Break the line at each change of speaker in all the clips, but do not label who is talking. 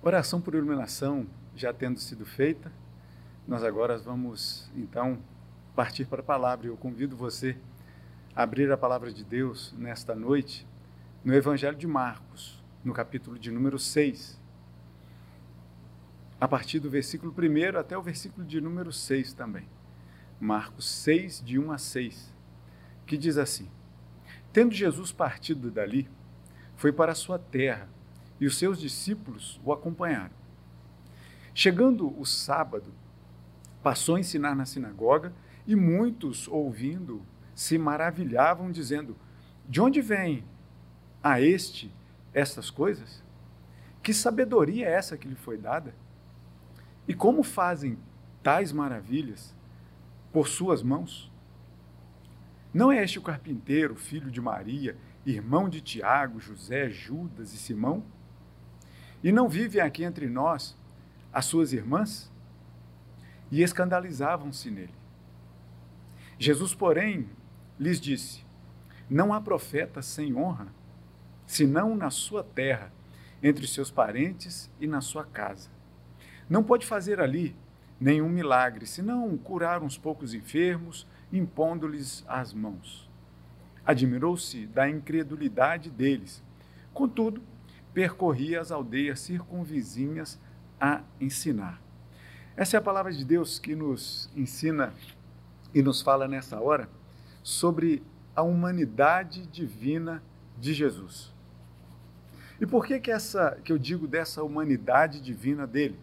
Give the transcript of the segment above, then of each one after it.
Oração por iluminação já tendo sido feita, nós agora vamos então partir para a palavra. Eu convido você a abrir a palavra de Deus nesta noite no Evangelho de Marcos, no capítulo de número 6. A partir do versículo 1 até o versículo de número 6 também. Marcos 6, de 1 a 6, que diz assim: Tendo Jesus partido dali, foi para a sua terra e os seus discípulos o acompanharam. Chegando o sábado, passou a ensinar na sinagoga e muitos, ouvindo, se maravilhavam, dizendo: De onde vem a este estas coisas? Que sabedoria é essa que lhe foi dada? E como fazem tais maravilhas por suas mãos? Não é este o carpinteiro, filho de Maria, irmão de Tiago, José, Judas e Simão? E não vivem aqui entre nós as suas irmãs? E escandalizavam-se nele. Jesus, porém, lhes disse: Não há profeta sem honra, senão na sua terra, entre seus parentes e na sua casa. Não pode fazer ali nenhum milagre, senão curar uns poucos enfermos, impondo-lhes as mãos. Admirou-se da incredulidade deles. Contudo, percorria as aldeias circunvizinhas a ensinar. Essa é a palavra de Deus que nos ensina e nos fala nessa hora sobre a humanidade divina de Jesus. E por que que essa que eu digo dessa humanidade divina dele?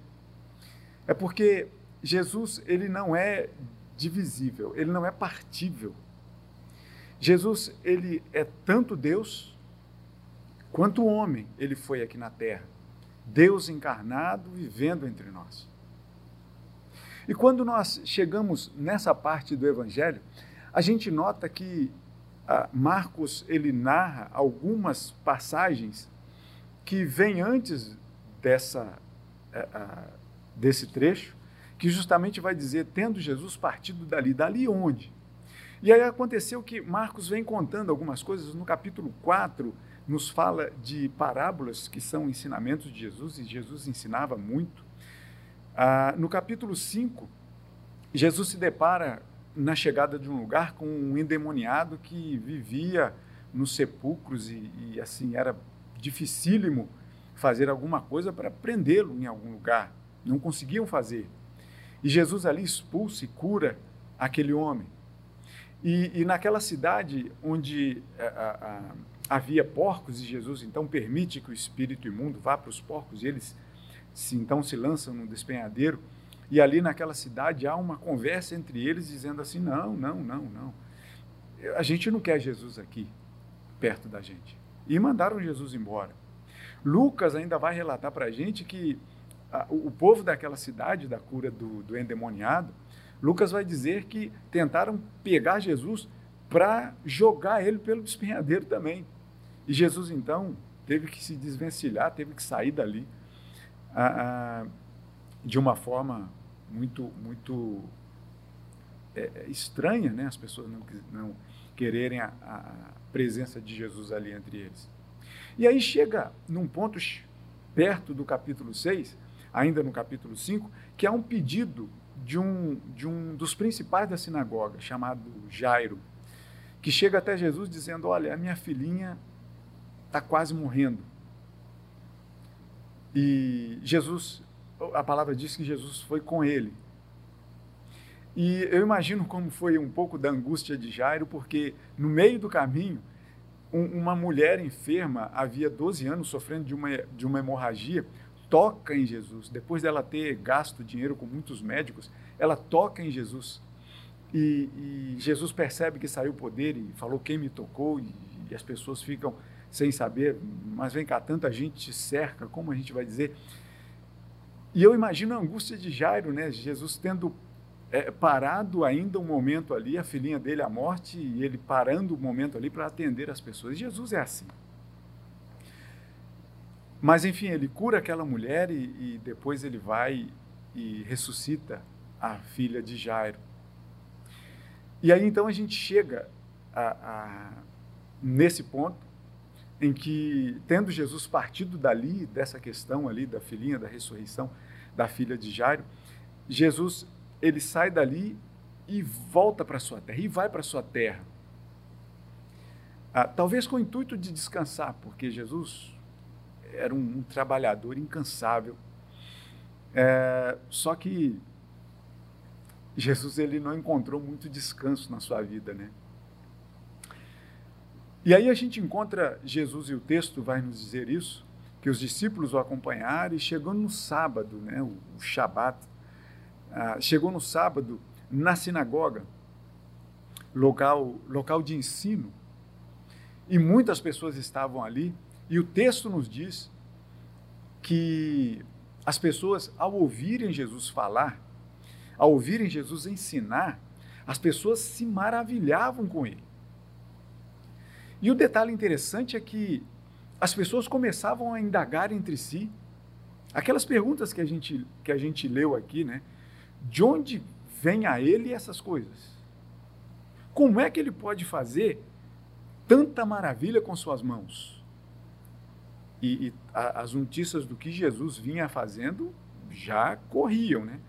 É porque Jesus ele não é divisível, ele não é partível. Jesus ele é tanto Deus Quanto homem ele foi aqui na terra, Deus encarnado vivendo entre nós. E quando nós chegamos nessa parte do Evangelho, a gente nota que ah, Marcos ele narra algumas passagens que vêm antes dessa, ah, ah, desse trecho, que justamente vai dizer, tendo Jesus partido dali, dali onde? E aí aconteceu que Marcos vem contando algumas coisas no capítulo 4, nos fala de parábolas que são ensinamentos de Jesus, e Jesus ensinava muito. Ah, no capítulo 5, Jesus se depara na chegada de um lugar com um endemoniado que vivia nos sepulcros e, e assim era dificílimo fazer alguma coisa para prendê-lo em algum lugar. Não conseguiam fazer. E Jesus ali expulsa e cura aquele homem. E, e naquela cidade onde a, a, a havia porcos e Jesus então permite que o espírito imundo vá para os porcos e eles se, então se lançam no despenhadeiro. E ali naquela cidade há uma conversa entre eles dizendo assim não não não não. A gente não quer Jesus aqui perto da gente. E mandaram Jesus embora. Lucas ainda vai relatar para a gente que a, o, povo daquela cidade da cura do, do endemoniado Lucas vai dizer que tentaram pegar Jesus para jogar ele pelo despenhadeiro também e Jesus, então, teve que se desvencilhar, teve que sair dali de uma forma muito, muito é, é, estranha, né? as pessoas não, não quererem a, a presença de Jesus ali entre eles. E aí chega num ponto perto do capítulo 6, ainda no capítulo 5, que há um pedido de um, de um dos principais da sinagoga, chamado Jairo, que chega até Jesus dizendo: Olha, a minha filhinha está quase morrendo. E Jesus, a palavra diz que Jesus foi com ele. E eu imagino como foi um pouco da angústia de Jairo, porque no meio do caminho, um, uma mulher enferma, havia 12 anos, sofrendo de uma, de uma hemorragia, toca em Jesus. Depois dela ter gasto dinheiro com muitos médicos, ela toca em Jesus. E, e Jesus percebe que saiu o poder e falou quem me tocou, e, e as pessoas ficam sem saber, mas vem cá, tanta gente te cerca, como a gente vai dizer? E eu imagino a angústia de Jairo, né? Jesus tendo é, parado ainda um momento ali, a filhinha dele, a morte, e ele parando o um momento ali para atender as pessoas. Jesus é assim. Mas, enfim, ele cura aquela mulher e, e depois ele vai e ressuscita a filha de Jairo. E aí então a gente chega a, a, nesse ponto em que, tendo Jesus partido dali, dessa questão ali da filhinha, da ressurreição da filha de Jairo, Jesus ele sai dali e volta para sua terra, e vai para sua terra. Ah, talvez com o intuito de descansar, porque Jesus era um, um trabalhador incansável. É, só que Jesus ele não encontrou muito descanso na sua vida, né? E aí a gente encontra Jesus e o texto vai nos dizer isso, que os discípulos o acompanharam e chegou no sábado, né, o, o Shabat, ah, chegou no sábado na sinagoga, local, local de ensino, e muitas pessoas estavam ali, e o texto nos diz que as pessoas, ao ouvirem Jesus falar, ao ouvirem Jesus ensinar, as pessoas se maravilhavam com ele. E o detalhe interessante é que as pessoas começavam a indagar entre si aquelas perguntas que a gente, que a gente leu aqui, né? De onde vem a ele essas coisas? Como é que ele pode fazer tanta maravilha com suas mãos? E, e a, as notícias do que Jesus vinha fazendo já corriam, né?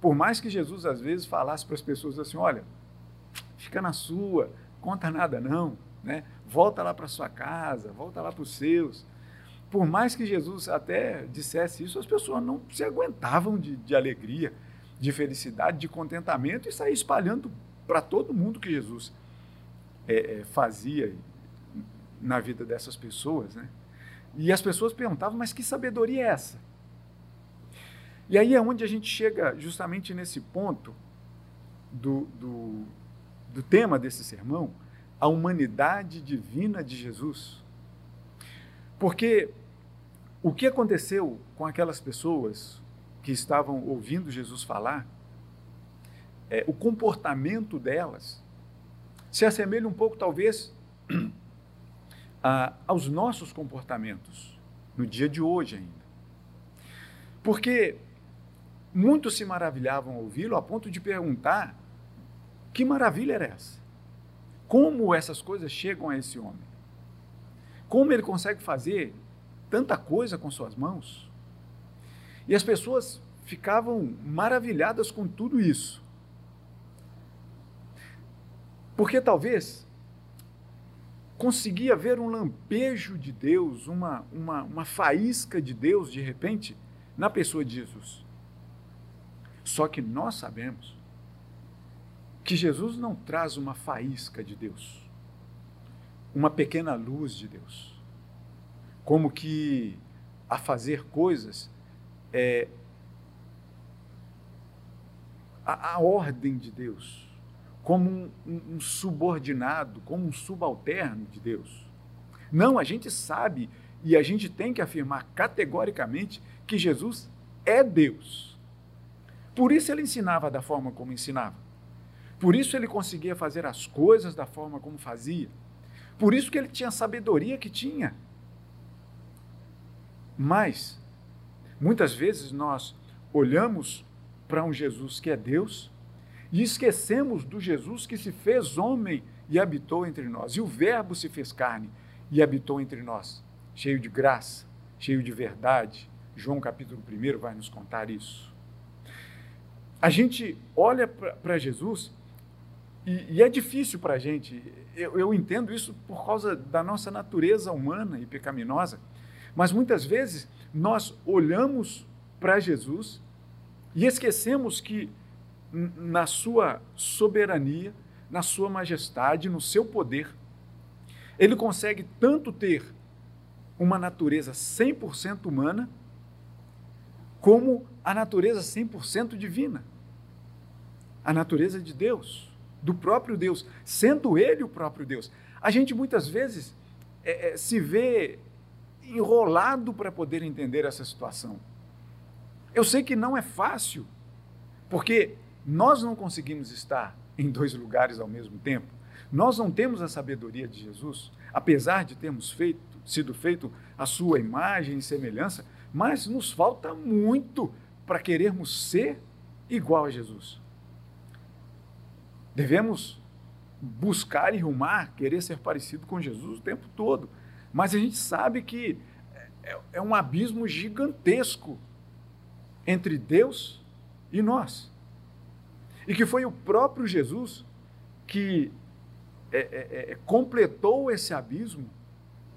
Por mais que Jesus às vezes falasse para as pessoas assim, olha, fica na sua, conta nada não, né? Volta lá para sua casa, volta lá para os seus. Por mais que Jesus até dissesse isso, as pessoas não se aguentavam de, de alegria, de felicidade, de contentamento e sair espalhando para todo mundo que Jesus é, é, fazia na vida dessas pessoas, né? E as pessoas perguntavam, mas que sabedoria é essa? E aí é onde a gente chega justamente nesse ponto do, do, do tema desse sermão, a humanidade divina de Jesus. Porque o que aconteceu com aquelas pessoas que estavam ouvindo Jesus falar, é, o comportamento delas se assemelha um pouco, talvez, a, aos nossos comportamentos no dia de hoje ainda. Porque muitos se maravilhavam ao ouvi-lo a ponto de perguntar: que maravilha era essa? Como essas coisas chegam a esse homem? Como ele consegue fazer tanta coisa com suas mãos? E as pessoas ficavam maravilhadas com tudo isso. Porque talvez conseguia ver um lampejo de Deus, uma, uma, uma faísca de Deus de repente na pessoa de Jesus. Só que nós sabemos que Jesus não traz uma faísca de Deus, uma pequena luz de Deus, como que a fazer coisas é a, a ordem de Deus, como um, um, um subordinado, como um subalterno de Deus. Não, a gente sabe e a gente tem que afirmar categoricamente que Jesus é Deus. Por isso ele ensinava da forma como ensinava. Por isso ele conseguia fazer as coisas da forma como fazia. Por isso que ele tinha a sabedoria que tinha. Mas, muitas vezes nós olhamos para um Jesus que é Deus e esquecemos do Jesus que se fez homem e habitou entre nós. E o Verbo se fez carne e habitou entre nós, cheio de graça, cheio de verdade. João capítulo 1 vai nos contar isso. A gente olha para Jesus e, e é difícil para a gente, eu, eu entendo isso por causa da nossa natureza humana e pecaminosa, mas muitas vezes nós olhamos para Jesus e esquecemos que na sua soberania, na sua majestade, no seu poder, ele consegue tanto ter uma natureza 100% humana, como a natureza 100% divina. A natureza de Deus do próprio Deus, sendo Ele o próprio Deus. A gente muitas vezes é, é, se vê enrolado para poder entender essa situação. Eu sei que não é fácil, porque nós não conseguimos estar em dois lugares ao mesmo tempo. Nós não temos a sabedoria de Jesus, apesar de termos feito, sido feito a sua imagem e semelhança, mas nos falta muito para querermos ser igual a Jesus. Devemos buscar e rumar, querer ser parecido com Jesus o tempo todo. Mas a gente sabe que é, é um abismo gigantesco entre Deus e nós. E que foi o próprio Jesus que é, é, é, completou esse abismo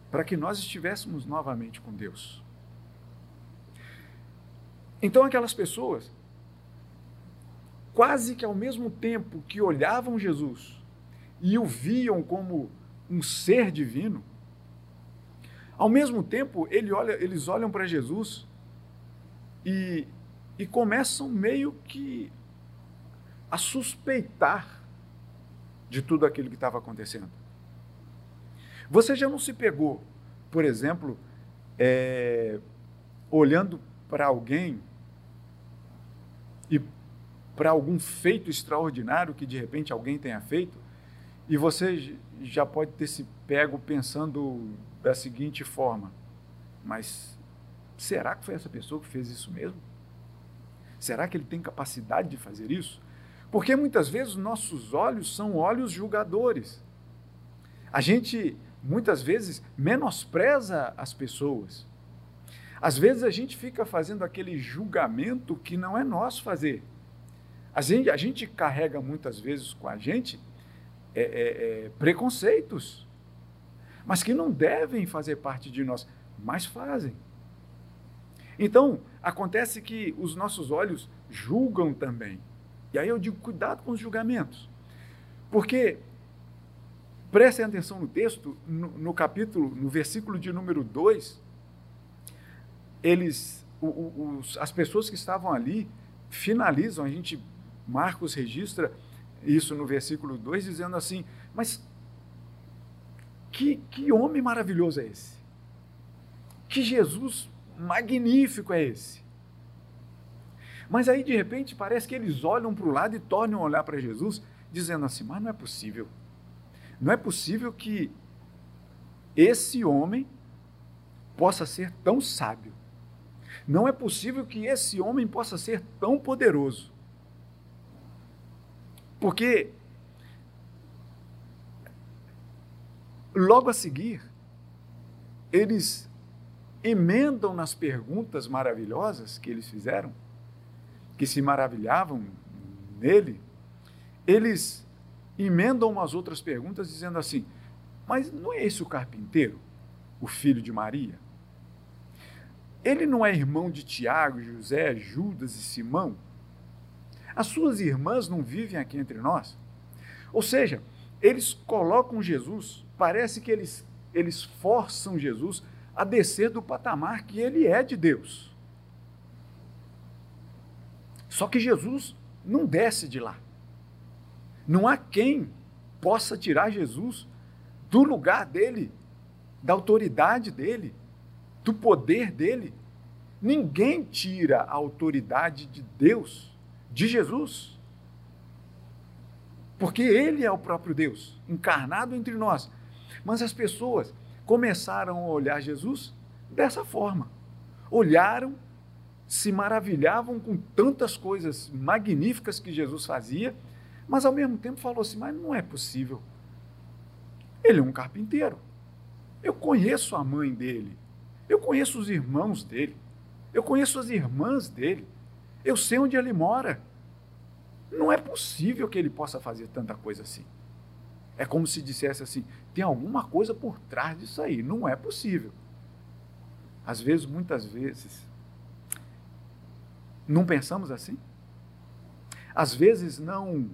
para que nós estivéssemos novamente com Deus. Então, aquelas pessoas, quase que ao mesmo tempo que olhavam Jesus e o viam como um ser divino, ao mesmo tempo ele olha, eles olham para Jesus e, e começam meio que a suspeitar de tudo aquilo que estava acontecendo. Você já não se pegou, por exemplo, é, olhando para alguém para algum feito extraordinário que de repente alguém tenha feito, e você já pode ter se pego pensando da seguinte forma: mas será que foi essa pessoa que fez isso mesmo? Será que ele tem capacidade de fazer isso? Porque muitas vezes nossos olhos são olhos julgadores. A gente muitas vezes menospreza as pessoas. Às vezes a gente fica fazendo aquele julgamento que não é nosso fazer. A gente, a gente carrega muitas vezes com a gente é, é, é, preconceitos, mas que não devem fazer parte de nós, mas fazem. Então, acontece que os nossos olhos julgam também. E aí eu digo, cuidado com os julgamentos. Porque, prestem atenção no texto, no, no capítulo, no versículo de número 2, eles, os, as pessoas que estavam ali finalizam, a gente, Marcos registra isso no versículo 2, dizendo assim: Mas que, que homem maravilhoso é esse? Que Jesus magnífico é esse? Mas aí, de repente, parece que eles olham para o lado e tornam a olhar para Jesus, dizendo assim: Mas não é possível. Não é possível que esse homem possa ser tão sábio. Não é possível que esse homem possa ser tão poderoso. Porque logo a seguir, eles emendam nas perguntas maravilhosas que eles fizeram, que se maravilhavam nele, eles emendam umas outras perguntas dizendo assim: Mas não é esse o carpinteiro, o filho de Maria? Ele não é irmão de Tiago, José, Judas e Simão? As suas irmãs não vivem aqui entre nós? Ou seja, eles colocam Jesus, parece que eles, eles forçam Jesus a descer do patamar que ele é de Deus. Só que Jesus não desce de lá. Não há quem possa tirar Jesus do lugar dele, da autoridade dele, do poder dele. Ninguém tira a autoridade de Deus, de Jesus. Porque ele é o próprio Deus, encarnado entre nós. Mas as pessoas começaram a olhar Jesus dessa forma. Olharam, se maravilhavam com tantas coisas magníficas que Jesus fazia, mas ao mesmo tempo falou assim: mas não é possível. Ele é um carpinteiro. Eu conheço a mãe dele. Eu conheço os irmãos dele. Eu conheço as irmãs dele. Eu sei onde ele mora. Não é possível que ele possa fazer tanta coisa assim. É como se dissesse assim: tem alguma coisa por trás disso aí. Não é possível. Às vezes, muitas vezes, não pensamos assim? Às vezes não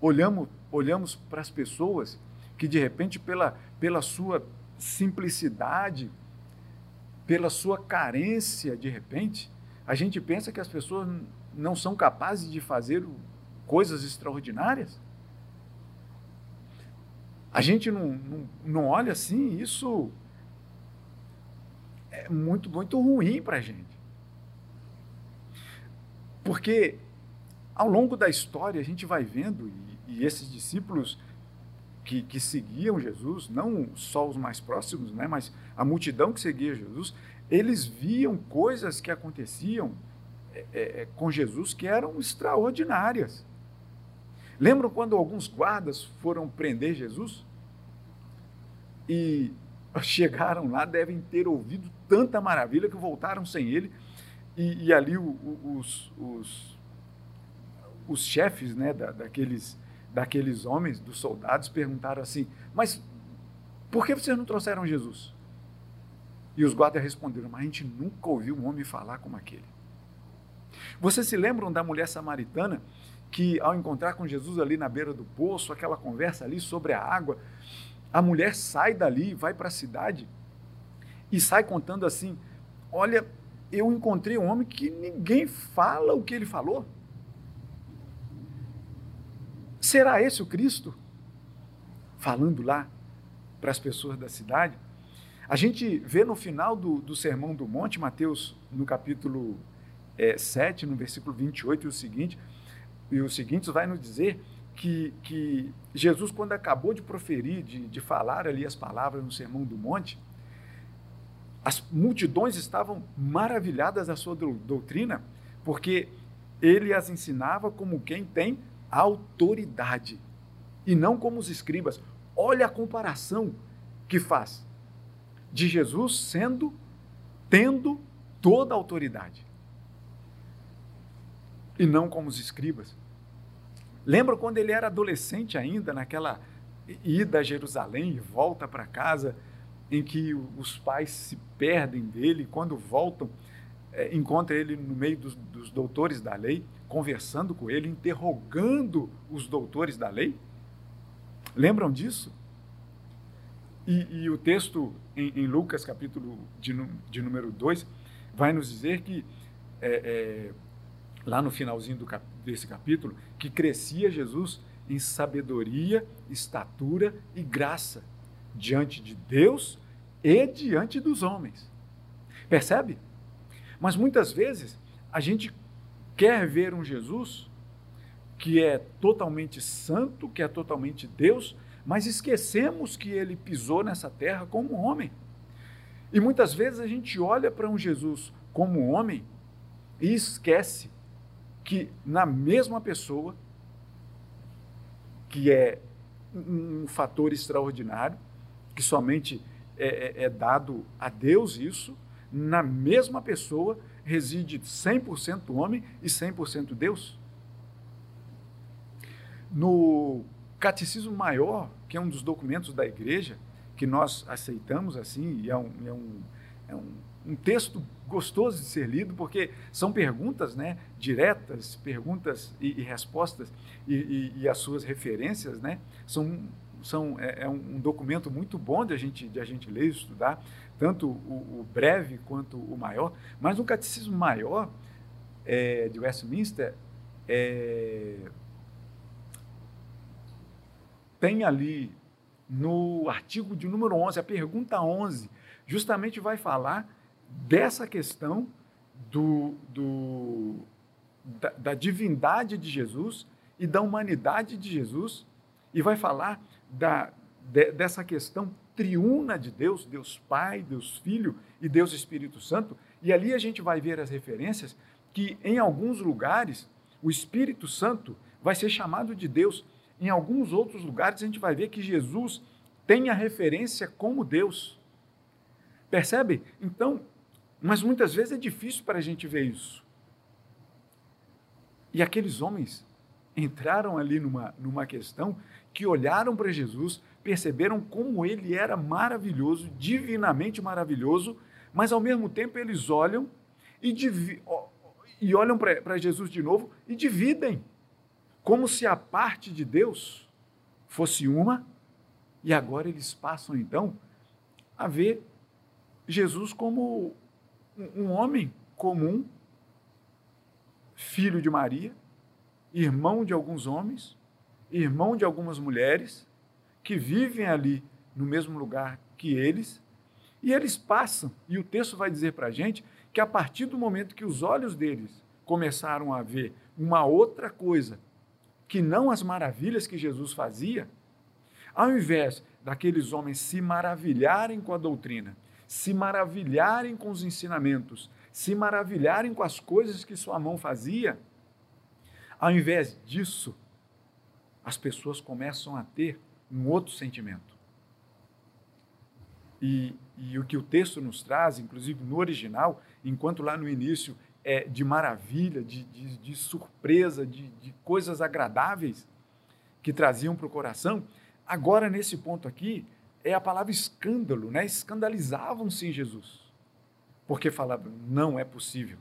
olhamos, olhamos para as pessoas que de repente pela, pela sua simplicidade, pela sua carência, de repente, a gente pensa que as pessoas não são capazes de fazer coisas extraordinárias? A gente não, não, não olha assim, isso é muito, muito ruim para a gente. Porque ao longo da história a gente vai vendo, e, e esses discípulos que, que seguiam Jesus, não só os mais próximos, né, mas a multidão que seguia Jesus, eles viam coisas que aconteciam é, é, é, com Jesus que eram extraordinárias. Lembram quando alguns guardas foram prender Jesus? E chegaram lá, devem ter ouvido tanta maravilha que voltaram sem ele. E, e ali o, o, os, os, os, chefes né, da, daqueles, daqueles homens, dos soldados, perguntaram assim: Mas por que vocês não trouxeram Jesus? E os guardas responderam: Mas a gente nunca ouviu um homem falar como aquele. Vocês se lembram da mulher samaritana que, ao encontrar com Jesus ali na beira do poço, aquela conversa ali sobre a água, a mulher sai dali, vai para a cidade e sai contando assim: Olha, eu encontrei um homem que ninguém fala o que ele falou. Será esse o Cristo? Falando lá para as pessoas da cidade. A gente vê no final do, do Sermão do Monte, Mateus, no capítulo é, 7, no versículo 28, e o seguinte, e o seguinte vai nos dizer que, que Jesus, quando acabou de proferir, de, de falar ali as palavras no Sermão do Monte, as multidões estavam maravilhadas da sua doutrina, porque ele as ensinava como quem tem autoridade e não como os escribas. Olha a comparação que faz de Jesus sendo, tendo toda a autoridade e não como os escribas. Lembra quando ele era adolescente ainda, naquela ida a Jerusalém e volta para casa, em que os pais se perdem dele, quando voltam, é, encontra ele no meio dos, dos doutores da lei, conversando com ele, interrogando os doutores da lei? Lembram disso? E, e o texto em, em, Lucas, capítulo de, de número 2, vai nos dizer que é, é, lá no finalzinho do, desse capítulo, que crescia Jesus em sabedoria, estatura e graça diante de Deus e diante dos homens. Percebe? Mas muitas vezes a gente quer ver um Jesus que é totalmente santo, que é totalmente Deus, mas esquecemos que ele pisou nessa terra como homem. E muitas vezes a gente olha para um Jesus como homem e esquece que na mesma pessoa, que é um fator extraordinário, que somente é, é, é dado a Deus isso, na mesma pessoa reside 100% homem e 100% Deus. No Catecismo Maior, que é um dos documentos da igreja, que nós aceitamos assim, e é um, é um, é um um texto gostoso de ser lido, porque são perguntas né, diretas, perguntas e, e respostas, e, e, e, as suas referências né, são, são, é, é, um documento muito bom de a gente, de a gente ler e estudar, tanto o, o breve quanto o maior, mas um catecismo maior é, de Westminster é, tem ali no artigo de número 11, a pergunta 11, justamente vai falar dessa questão do, do da, da, divindade de Jesus e da humanidade de Jesus, e vai falar da, de, dessa questão triuna de Deus, Deus Pai, Deus Filho e Deus Espírito Santo, e ali a gente vai ver as referências que em alguns lugares o Espírito Santo vai ser chamado de Deus, em alguns outros lugares a gente vai ver que Jesus tem a referência como Deus. Percebe? Então, mas muitas vezes é difícil para a gente ver isso. E aqueles homens entraram ali numa, numa questão que olharam para Jesus, perceberam como ele era maravilhoso, divinamente maravilhoso, mas ao mesmo tempo eles olham e, divi e olham para Jesus de novo e dividem, como se a parte de Deus fosse uma, e agora eles passam então a ver Jesus como um homem comum, filho de Maria, irmão de alguns homens, irmão de algumas mulheres, que vivem ali no mesmo lugar que eles, e eles passam, e o texto vai dizer para a gente que a partir do momento que os olhos deles começaram a ver uma outra coisa, que não as maravilhas que Jesus fazia, ao invés daqueles homens se maravilharem com a doutrina se maravilharem com os ensinamentos, se maravilharem com as coisas que sua mão fazia, ao invés disso, as pessoas começam a ter um outro sentimento. E, e o que o texto nos traz, inclusive no original, enquanto lá no início é de maravilha, de, de, de surpresa, de, de coisas agradáveis que traziam para o coração, agora nesse ponto aqui é a palavra escândalo, né? Escandalizavam-se em Jesus. Porque falavam, não é possível.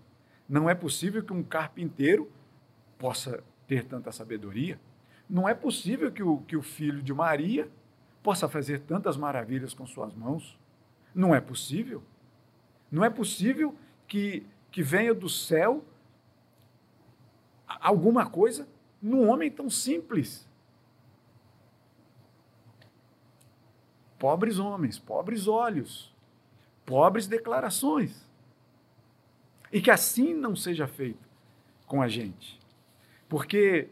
Não é possível que um carpinteiro possa ter tanta sabedoria. Não é possível que o, que o filho de Maria possa fazer tantas maravilhas com suas mãos. Não é possível. Não é possível que, que venha do céu alguma coisa num homem tão simples. Pobres homens, pobres olhos, pobres declarações. E que assim não seja feito com a gente. Porque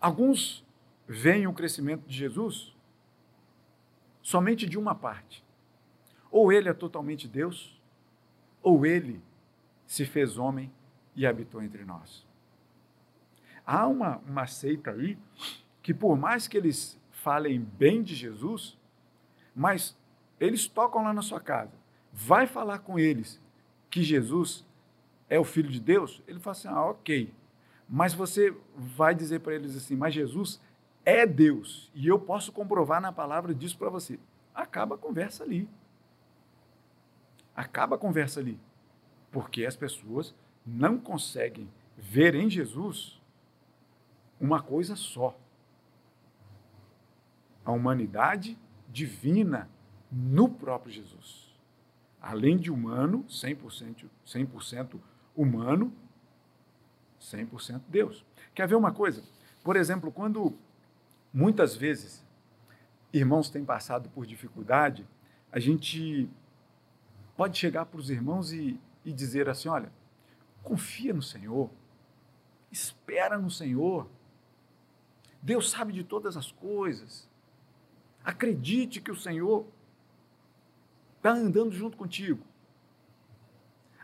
alguns veem o crescimento de Jesus somente de uma parte. Ou ele é totalmente Deus, ou ele se fez homem e habitou entre nós. Há uma, uma seita aí que, por mais que eles falem bem de Jesus, mas eles tocam lá na sua casa, vai falar com eles que Jesus é o Filho de Deus, ele fala assim: ah, ok. Mas você vai dizer para eles assim: mas Jesus é Deus, e eu posso comprovar na palavra disso para você. Acaba a conversa ali. Acaba a conversa ali. Porque as pessoas não conseguem ver em Jesus uma coisa só. A humanidade divina no próprio Jesus. Além de humano, 100%, 100 humano, 100% Deus. Quer ver uma coisa? Por exemplo, quando Muitas vezes, irmãos têm passado por dificuldade, a gente pode chegar para os irmãos e, e dizer assim: olha, confia no Senhor, espera no Senhor, Deus sabe de todas as coisas, acredite que o Senhor está andando junto contigo.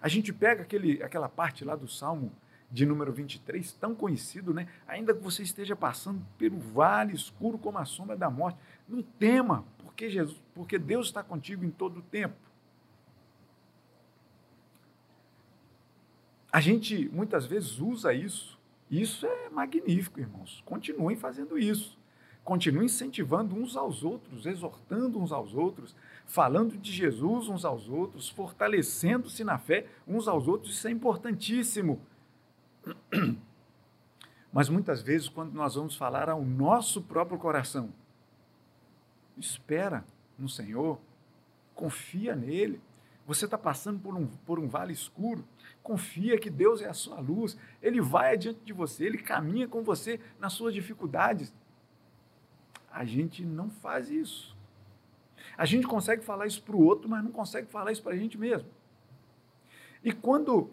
A gente pega aquele, aquela parte lá do Salmo de número 23, tão conhecido, né? Ainda que você esteja passando pelo vale escuro como a sombra da morte, não tema, porque Jesus, porque Deus está contigo em todo o tempo. A gente muitas vezes usa isso. Isso é magnífico, irmãos. Continuem fazendo isso. Continuem incentivando uns aos outros, exortando uns aos outros, falando de Jesus uns aos outros, fortalecendo-se na fé uns aos outros. Isso é importantíssimo Mas muitas vezes, quando nós vamos falar ao nosso próprio coração, espera no Senhor, confia nele. Você está passando por um, por um vale escuro, confia que Deus é a sua luz, Ele vai adiante de você, Ele caminha com você nas suas dificuldades. A gente não faz isso. A gente consegue falar isso para o outro, mas não consegue falar isso para a gente mesmo. E quando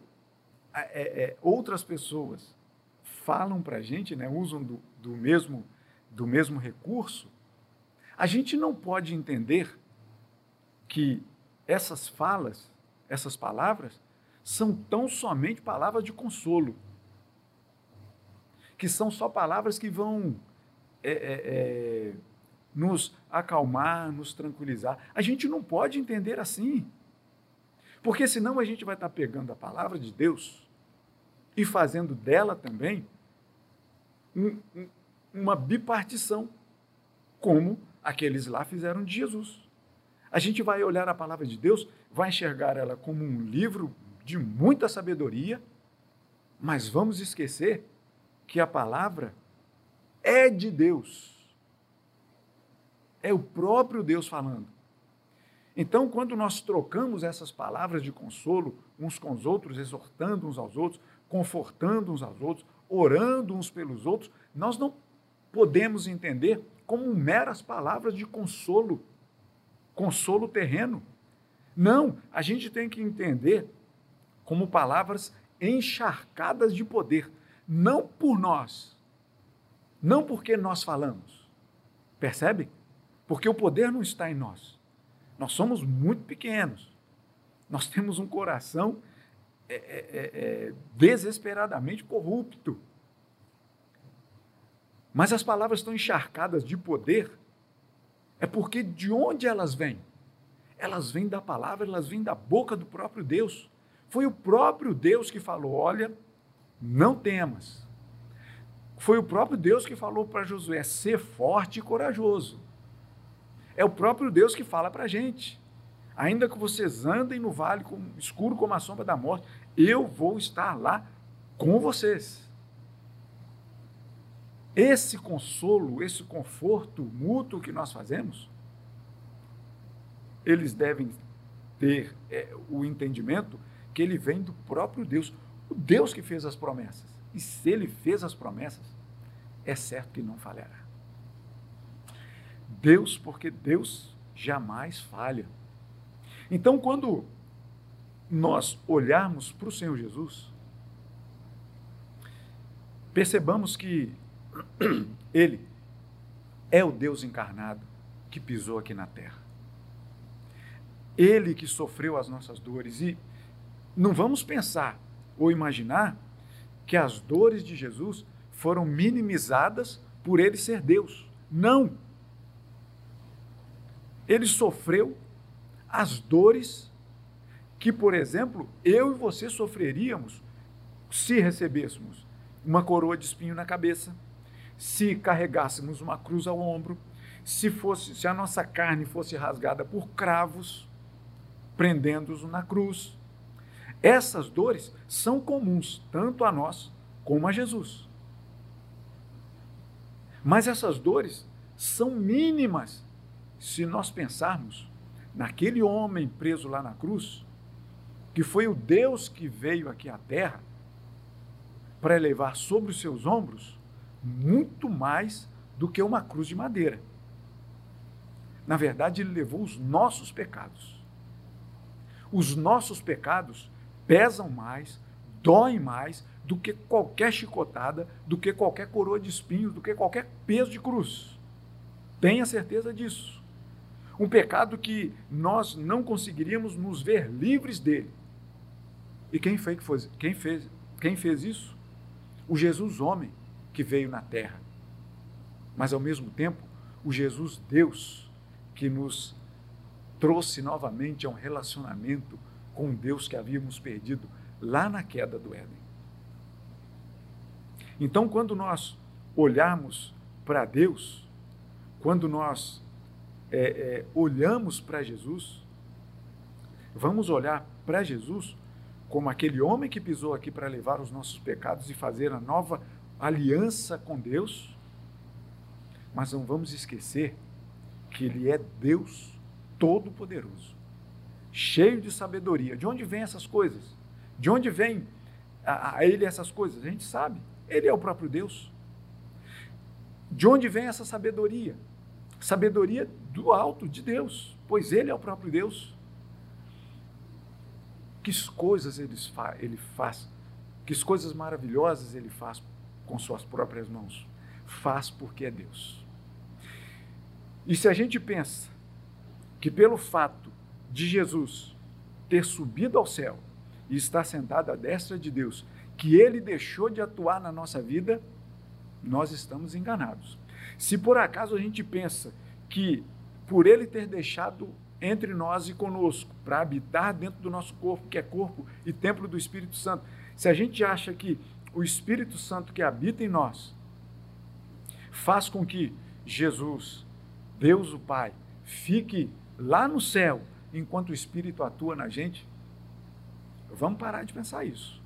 é, é, outras pessoas falam para a gente, né, usam do, do, mesmo, do mesmo recurso, a gente não pode entender que essas falas, essas palavras, são tão somente palavras de consolo, que são só palavras que vão é, é, é nos acalmar, nos tranquilizar. A gente não pode entender assim. Porque senão a gente vai estar pegando a palavra de Deus e fazendo dela também um, um, uma bipartição, como aqueles lá fizeram de Jesus. A gente vai olhar a palavra de Deus, vai enxergar ela como um livro de muita sabedoria, mas vamos esquecer que a palavra é de Deus. É o próprio Deus falando. Então, quando nós trocamos essas palavras de consolo uns com os outros, exortando uns aos outros, confortando uns aos outros, orando uns pelos outros, nós não podemos entender como meras palavras de consolo, consolo terreno. Não, a gente tem que entender como palavras encharcadas de poder, não por nós, não porque nós falamos. Percebe? Porque o poder não está em nós. Nós somos muito pequenos. Nós temos um coração é, é, é, é, desesperadamente corrupto. Mas as palavras estão encharcadas de poder É porque de onde elas vêm? Elas vêm da palavra, elas vêm da boca do próprio Deus. Foi o próprio Deus que falou: olha, não temas. Foi o próprio Deus que falou para Josué: ser forte e corajoso. É o próprio Deus que fala para a gente. Ainda que vocês andem no vale escuro como a sombra da morte, eu vou estar lá com vocês. Esse consolo, esse conforto mútuo que nós fazemos, eles devem ter é, o entendimento que ele vem do próprio Deus, o Deus que fez as promessas. E se ele fez as promessas, é certo que não falhará. Deus, porque Deus jamais falha. Então, quando nós olharmos para o Senhor Jesus, percebamos que Ele é o Deus encarnado que pisou aqui na terra. Ele que sofreu as nossas dores. E não vamos pensar ou imaginar que as dores de Jesus foram minimizadas por ele ser Deus. Não! Ele sofreu as dores que, por exemplo, eu e você sofreríamos se recebêssemos uma coroa de espinho na cabeça, se carregássemos uma cruz ao ombro, se fosse, se a nossa carne fosse rasgada por cravos, prendendo-os na cruz. Essas dores são comuns tanto a nós como a Jesus. Mas essas dores são mínimas se nós pensarmos naquele homem preso lá na cruz, que foi o Deus que veio aqui à terra para levar sobre os seus ombros muito mais do que uma cruz de madeira. Na verdade, ele levou os nossos pecados. Os nossos pecados pesam mais, doem mais do que qualquer chicotada, do que qualquer coroa de espinhos, do que qualquer peso de cruz. Tenha certeza disso. Um pecado que nós não conseguiríamos nos ver livres dele. E quem foi que quem fez, quem fez isso? O Jesus homem que veio na terra, mas ao mesmo tempo o Jesus Deus que nos trouxe novamente a um relacionamento com Deus que havíamos perdido lá na queda do Éden. Então, quando nós olharmos para Deus, quando nós é, é, olhamos para Jesus, vamos olhar para Jesus como aquele homem que pisou aqui para levar os nossos pecados e fazer a nova aliança com Deus, mas não vamos esquecer que Ele é Deus Todo-Poderoso, cheio de sabedoria. De onde vem essas coisas? De onde vem a, a Ele essas coisas? A gente sabe. Ele é o próprio Deus. De onde vem essa sabedoria? Sabedoria do alto de Deus, pois Ele é o próprio Deus. Que coisas ele, ele faz, que coisas maravilhosas Ele faz com suas próprias mãos. Faz porque é Deus. E se a gente pensa que pelo fato de Jesus ter subido ao céu e estar sentado à destra de Deus, que ele deixou de atuar na nossa vida, nós estamos enganados. Se por acaso a gente pensa que por ele ter deixado entre nós e conosco, para habitar dentro do nosso corpo, que é corpo e templo do Espírito Santo, se a gente acha que o Espírito Santo que habita em nós faz com que Jesus, Deus o Pai, fique lá no céu enquanto o Espírito atua na gente, vamos parar de pensar isso.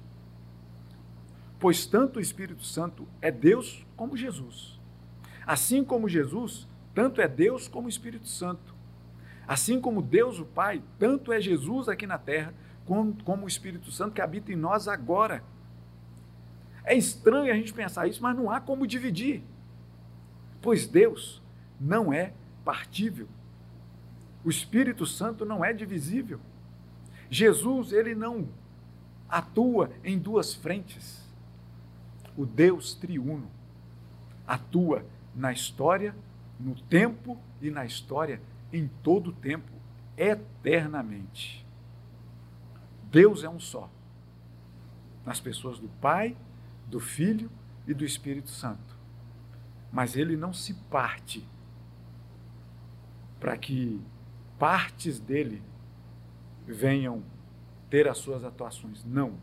Pois tanto o Espírito Santo é Deus como Jesus. Assim como Jesus, tanto é Deus como o Espírito Santo. Assim como Deus o Pai, tanto é Jesus aqui na terra, como, como o Espírito Santo que habita em nós agora. É estranho a gente pensar isso, mas não há como dividir. Pois Deus não é partível. O Espírito Santo não é divisível. Jesus, ele não atua em duas frentes. O Deus triuno atua na história, no tempo e na história em todo o tempo, eternamente. Deus é um só. Nas pessoas do Pai, do Filho e do Espírito Santo. Mas ele não se parte. para que partes dele venham ter as suas atuações. Não.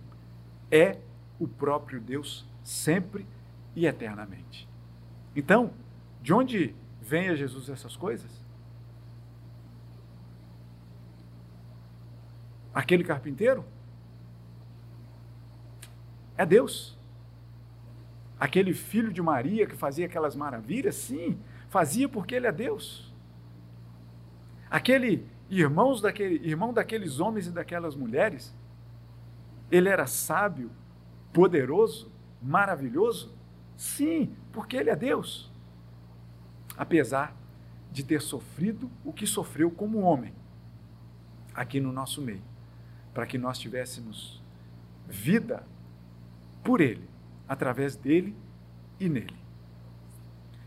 É o próprio Deus sempre e eternamente. Então, de onde vem a Jesus essas coisas? Aquele carpinteiro? É Deus. Aquele filho de Maria que fazia aquelas maravilhas? Sim, fazia porque ele é Deus. Aquele irmãos daquele, irmão daqueles homens e daquelas mulheres, ele era sábio, poderoso, maravilhoso? Sim, porque ele é Deus. Apesar de ter sofrido o que sofreu como homem aqui no nosso meio, para que nós tivéssemos vida por ele, através dele e nele.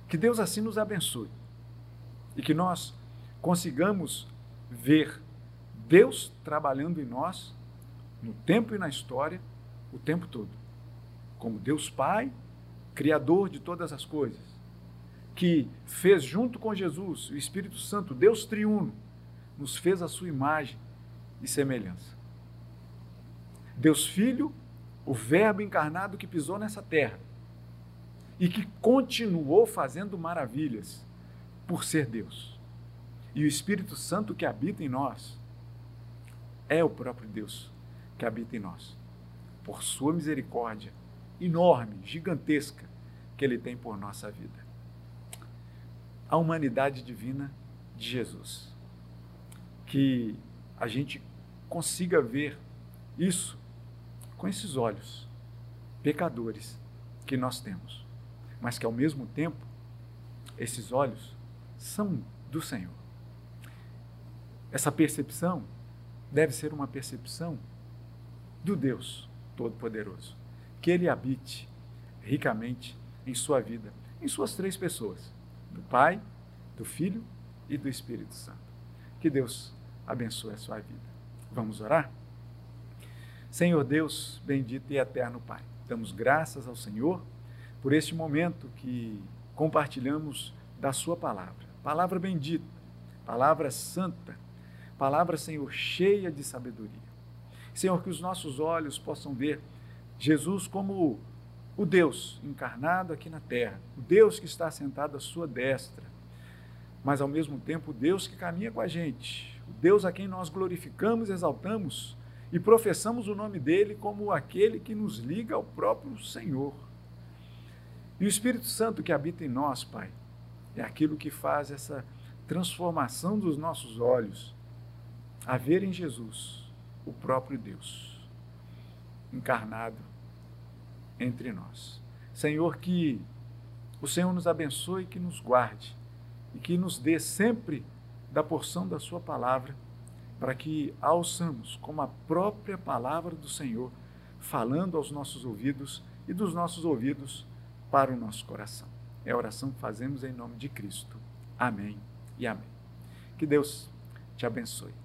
Que Deus assim nos abençoe e que nós consigamos ver Deus trabalhando em nós, no tempo e na história, o tempo todo. Como Deus Pai, Criador de todas as coisas, que fez junto com Jesus, o Espírito Santo, Deus triuno, nos fez a sua imagem e semelhança. Deus Filho, o Verbo encarnado que pisou nessa terra e que continuou fazendo maravilhas por ser Deus. E o Espírito Santo que habita em nós é o próprio Deus que habita em nós, por sua misericórdia enorme, gigantesca que ele tem por nossa vida. A humanidade divina de Jesus. Que a gente consiga ver isso com esses olhos pecadores que nós temos, mas que ao mesmo tempo esses olhos são do Senhor. Essa percepção deve ser uma percepção do Deus Todo-Poderoso. Que Ele habite ricamente em sua vida, em suas três pessoas: do Pai, do Filho e do Espírito Santo. Que Deus abençoe a sua vida. Vamos orar? Senhor Deus, bendito e eterno Pai, damos graças ao Senhor por este momento que compartilhamos da Sua palavra. Palavra bendita, palavra santa, Palavra, Senhor, cheia de sabedoria. Senhor, que os nossos olhos possam ver Jesus como o Deus encarnado aqui na terra, o Deus que está sentado à sua destra, mas ao mesmo tempo o Deus que caminha com a gente, o Deus a quem nós glorificamos, exaltamos e professamos o nome dele como aquele que nos liga ao próprio Senhor. E o Espírito Santo que habita em nós, Pai, é aquilo que faz essa transformação dos nossos olhos a ver em Jesus o próprio Deus encarnado entre nós. Senhor, que o Senhor nos abençoe, que nos guarde e que nos dê sempre da porção da Sua palavra, para que a ouçamos como a própria palavra do Senhor, falando aos nossos ouvidos e dos nossos ouvidos para o nosso coração. É a oração que fazemos em nome de Cristo. Amém e amém. Que Deus te abençoe.